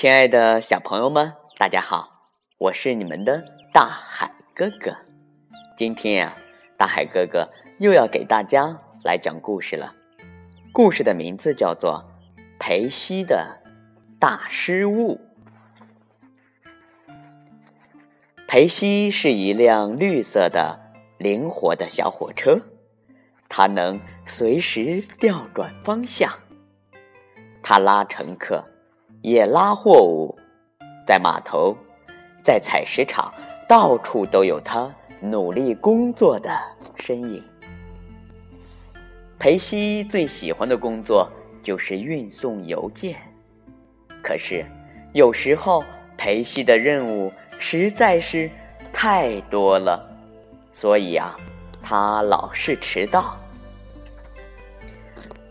亲爱的小朋友们，大家好，我是你们的大海哥哥。今天呀，大海哥哥又要给大家来讲故事了。故事的名字叫做《裴西的大失误》。裴西是一辆绿色的、灵活的小火车，它能随时调转方向。它拉乘客。也拉货物，在码头，在采石场，到处都有他努力工作的身影。裴西最喜欢的工作就是运送邮件，可是有时候裴西的任务实在是太多了，所以啊，他老是迟到。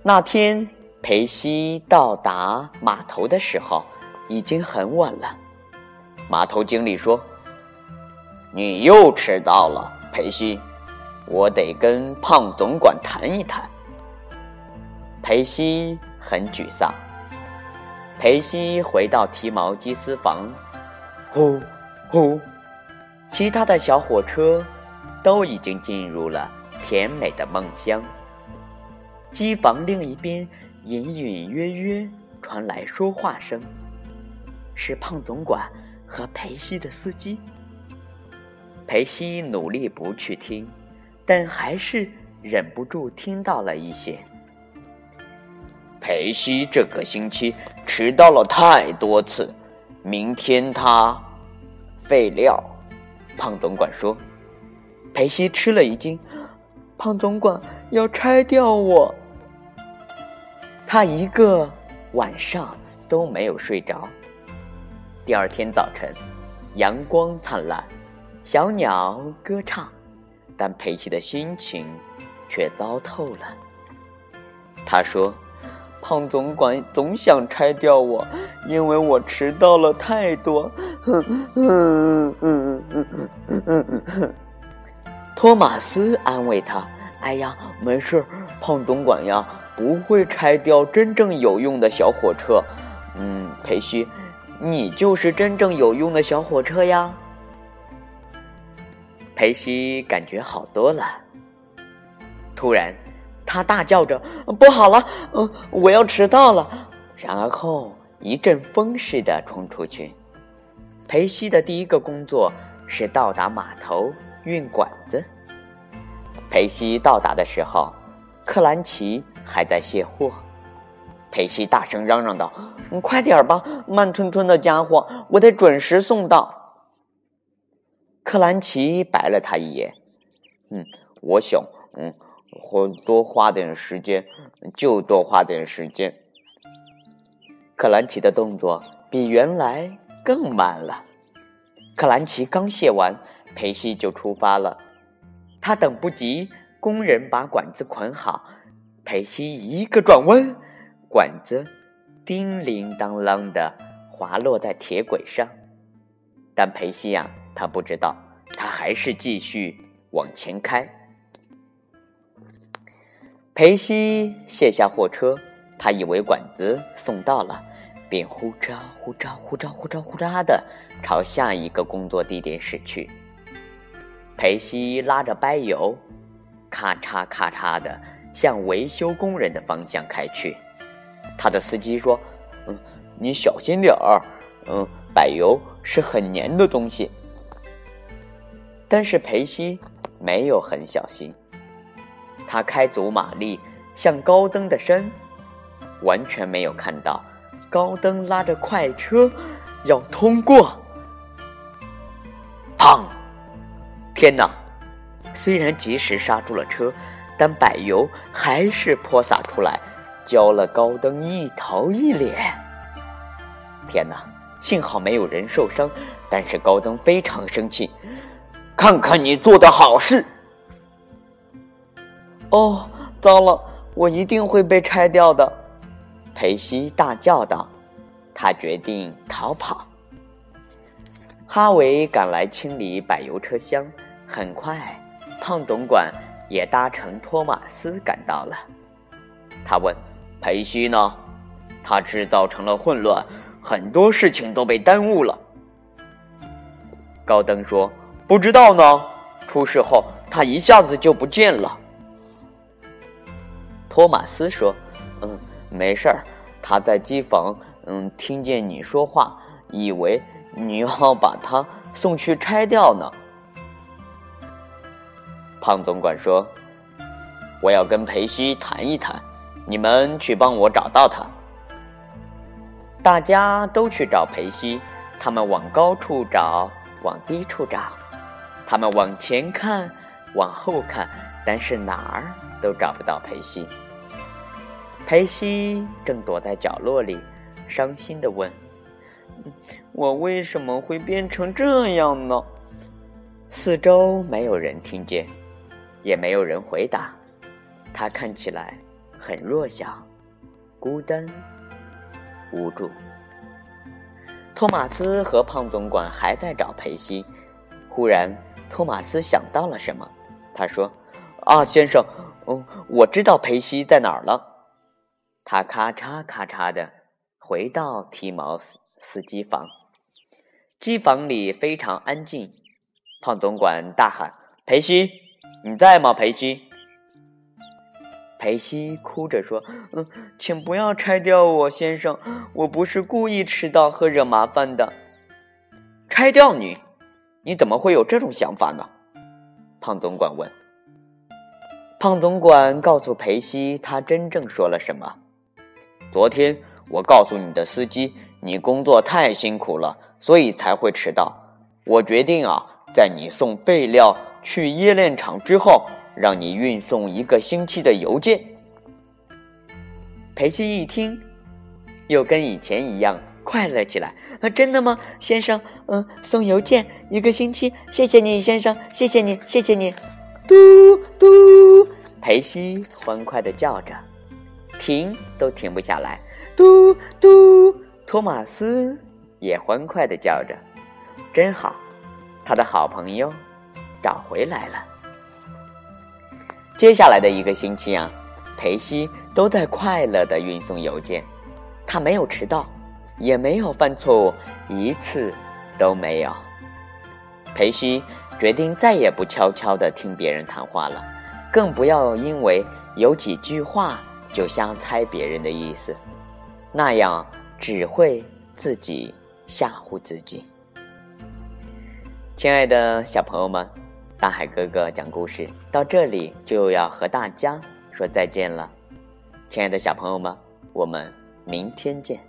那天。裴西到达码头的时候，已经很晚了。码头经理说：“你又迟到了，裴西，我得跟胖总管谈一谈。”裴西很沮丧。裴西回到提毛机私房，呼呼，其他的小火车都已经进入了甜美的梦乡。机房另一边。隐隐约约传来说话声，是胖总管和裴西的司机。裴西努力不去听，但还是忍不住听到了一些。裴西这个星期迟到了太多次，明天他废料。胖总管说。裴西吃了一惊，胖总管要拆掉我。他一个晚上都没有睡着。第二天早晨，阳光灿烂，小鸟歌唱，但佩奇的心情却糟透了。他说：“胖总管总想拆掉我，因为我迟到了太多。”托马斯安慰他：“哎呀，没事，胖总管呀。”不会拆掉真正有用的小火车，嗯，裴西，你就是真正有用的小火车呀。裴西感觉好多了。突然，他大叫着：“不好了，嗯，我要迟到了！”然后一阵风似的冲出去。裴西的第一个工作是到达码头运管子。裴西到达的时候。克兰奇还在卸货，裴西大声嚷嚷道：“你快点吧，慢吞吞的家伙，我得准时送到。”克兰奇白了他一眼：“嗯，我想，嗯，或多花点时间，就多花点时间。”克兰奇的动作比原来更慢了。克兰奇刚卸完，裴西就出发了，他等不及。工人把管子捆好，裴西一个转弯，管子叮铃当啷的滑落在铁轨上。但裴西呀，他不知道，他还是继续往前开。裴西卸下货车，他以为管子送到了，便呼喳呼喳呼喳呼喳呼喳的朝下一个工作地点驶去。裴西拉着柏油。咔嚓咔嚓的向维修工人的方向开去。他的司机说：“嗯，你小心点儿。嗯，柏油是很粘的东西。”但是裴西没有很小心。他开足马力向高登的身，完全没有看到高登拉着快车要通过。砰！天哪！虽然及时刹住了车，但柏油还是泼洒出来，浇了高登一头一脸。天哪！幸好没有人受伤，但是高登非常生气。看看你做的好事！哦，糟了，我一定会被拆掉的！裴西大叫道。他决定逃跑。哈维赶来清理柏油车厢，很快。胖总管也搭乘托马斯赶到了。他问：“裴西呢？他制造成了混乱，很多事情都被耽误了。高登说：“不知道呢。出事后，他一下子就不见了。”托马斯说：“嗯，没事儿，他在机房，嗯，听见你说话，以为你要把他送去拆掉呢。”胖总管说：“我要跟裴西谈一谈，你们去帮我找到他。”大家都去找裴西，他们往高处找，往低处找，他们往前看，往后看，但是哪儿都找不到裴西。裴西正躲在角落里，伤心的问：“我为什么会变成这样呢？”四周没有人听见。也没有人回答，他看起来很弱小、孤单、无助。托马斯和胖总管还在找裴西，忽然托马斯想到了什么，他说：“啊，先生，哦，我知道裴西在哪儿了。”他咔嚓咔嚓的回到提毛斯斯机房，机房里非常安静。胖总管大喊：“裴西！”你在吗，裴西？裴西哭着说：“嗯，请不要拆掉我，先生，我不是故意迟到和惹麻烦的。拆掉你？你怎么会有这种想法呢？”胖总管问。胖总管告诉裴西，他真正说了什么。昨天我告诉你的司机，你工作太辛苦了，所以才会迟到。我决定啊，在你送废料。去冶炼厂之后，让你运送一个星期的邮件。裴西一听，又跟以前一样快乐起来。啊，真的吗，先生？嗯，送邮件一个星期，谢谢你，先生，谢谢你，谢谢你。嘟嘟，裴西欢快的叫着，停都停不下来。嘟嘟，托马斯也欢快的叫着，真好，他的好朋友。找回来了。接下来的一个星期啊，裴西都在快乐的运送邮件，他没有迟到，也没有犯错误，一次都没有。裴西决定再也不悄悄的听别人谈话了，更不要因为有几句话就瞎猜别人的意思，那样只会自己吓唬自己。亲爱的小朋友们。大海哥哥讲故事到这里就要和大家说再见了，亲爱的小朋友们，我们明天见。